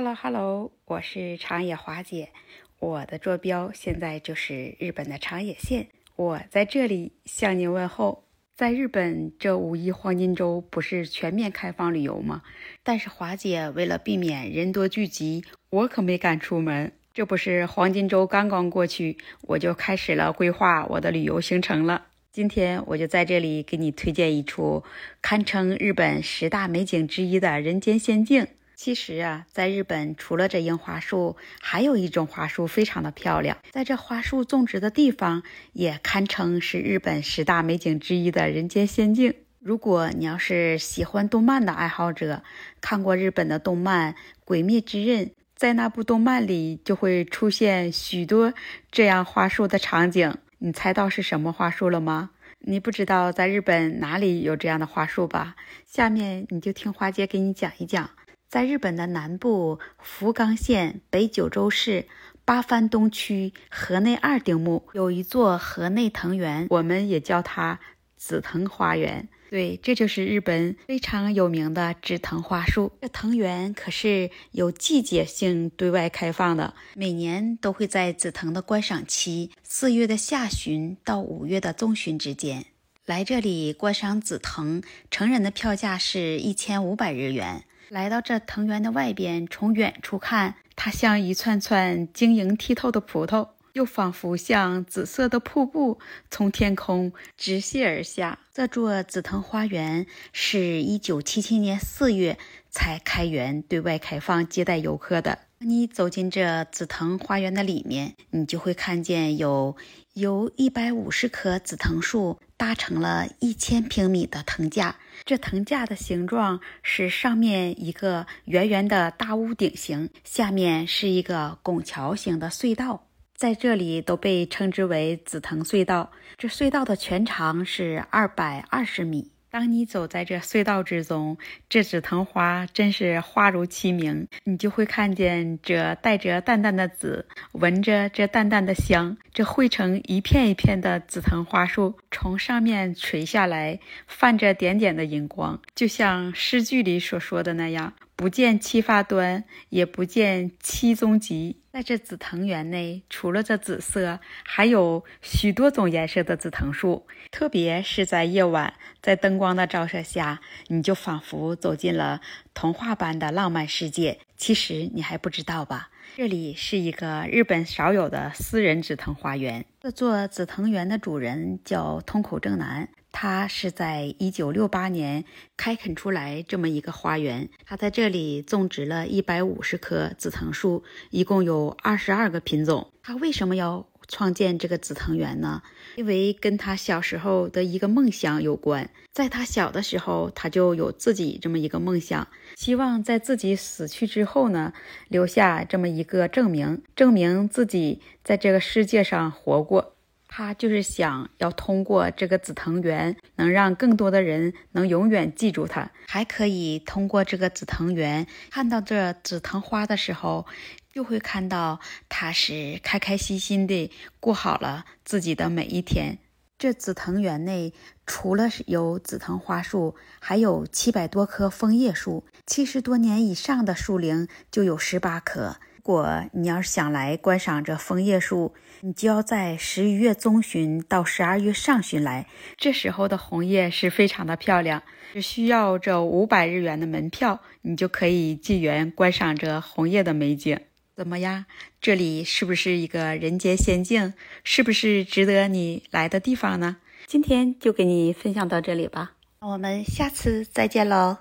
Hello Hello，我是长野华姐，我的坐标现在就是日本的长野县，我在这里向您问候。在日本，这五一黄金周不是全面开放旅游吗？但是华姐为了避免人多聚集，我可没敢出门。这不是黄金周刚刚过去，我就开始了规划我的旅游行程了。今天我就在这里给你推荐一处堪称日本十大美景之一的人间仙境。其实啊，在日本除了这樱花树，还有一种花树非常的漂亮。在这花树种植的地方，也堪称是日本十大美景之一的人间仙境。如果你要是喜欢动漫的爱好者，看过日本的动漫《鬼灭之刃》，在那部动漫里就会出现许多这样花树的场景。你猜到是什么花树了吗？你不知道在日本哪里有这样的花树吧？下面你就听花姐给你讲一讲。在日本的南部福冈县北九州市八幡东区河内二丁目有一座河内藤园，我们也叫它紫藤花园。对，这就是日本非常有名的紫藤花树。这藤园可是有季节性对外开放的，每年都会在紫藤的观赏期四月的下旬到五月的中旬之间来这里观赏紫藤。成人的票价是一千五百日元。来到这藤园的外边，从远处看，它像一串串晶莹剔透的葡萄，又仿佛像紫色的瀑布从天空直泻而下。这座紫藤花园是一九七七年四月才开园对外开放接待游客的。你走进这紫藤花园的里面，你就会看见有由一百五十棵紫藤树搭成了一千平米的藤架。这藤架的形状是上面一个圆圆的大屋顶形，下面是一个拱桥形的隧道，在这里都被称之为紫藤隧道。这隧道的全长是二百二十米。当你走在这隧道之中，这紫藤花真是花如其名，你就会看见这带着淡淡的紫，闻着这淡淡的香，这汇成一片一片的紫藤花树从上面垂下来，泛着点点的荧光，就像诗句里所说的那样。不见七发端，也不见七踪迹。在这紫藤园内，除了这紫色，还有许多种颜色的紫藤树。特别是在夜晚，在灯光的照射下，你就仿佛走进了童话般的浪漫世界。其实你还不知道吧？这里是一个日本少有的私人紫藤花园。这座紫藤园的主人叫通口正男。他是在一九六八年开垦出来这么一个花园，他在这里种植了一百五十棵紫藤树，一共有二十二个品种。他为什么要创建这个紫藤园呢？因为跟他小时候的一个梦想有关。在他小的时候，他就有自己这么一个梦想，希望在自己死去之后呢，留下这么一个证明，证明自己在这个世界上活过。他就是想要通过这个紫藤园，能让更多的人能永远记住他，还可以通过这个紫藤园看到这紫藤花的时候，就会看到他是开开心心的过好了自己的每一天。这紫藤园内除了有紫藤花树，还有七百多棵枫叶树，七十多年以上的树龄就有十八棵。如果你要是想来观赏这枫叶树，你就要在十一月中旬到十二月上旬来，这时候的红叶是非常的漂亮，只需要这五百日元的门票，你就可以进园观赏这红叶的美景。怎么样？这里是不是一个人间仙境？是不是值得你来的地方呢？今天就给你分享到这里吧，我们下次再见喽。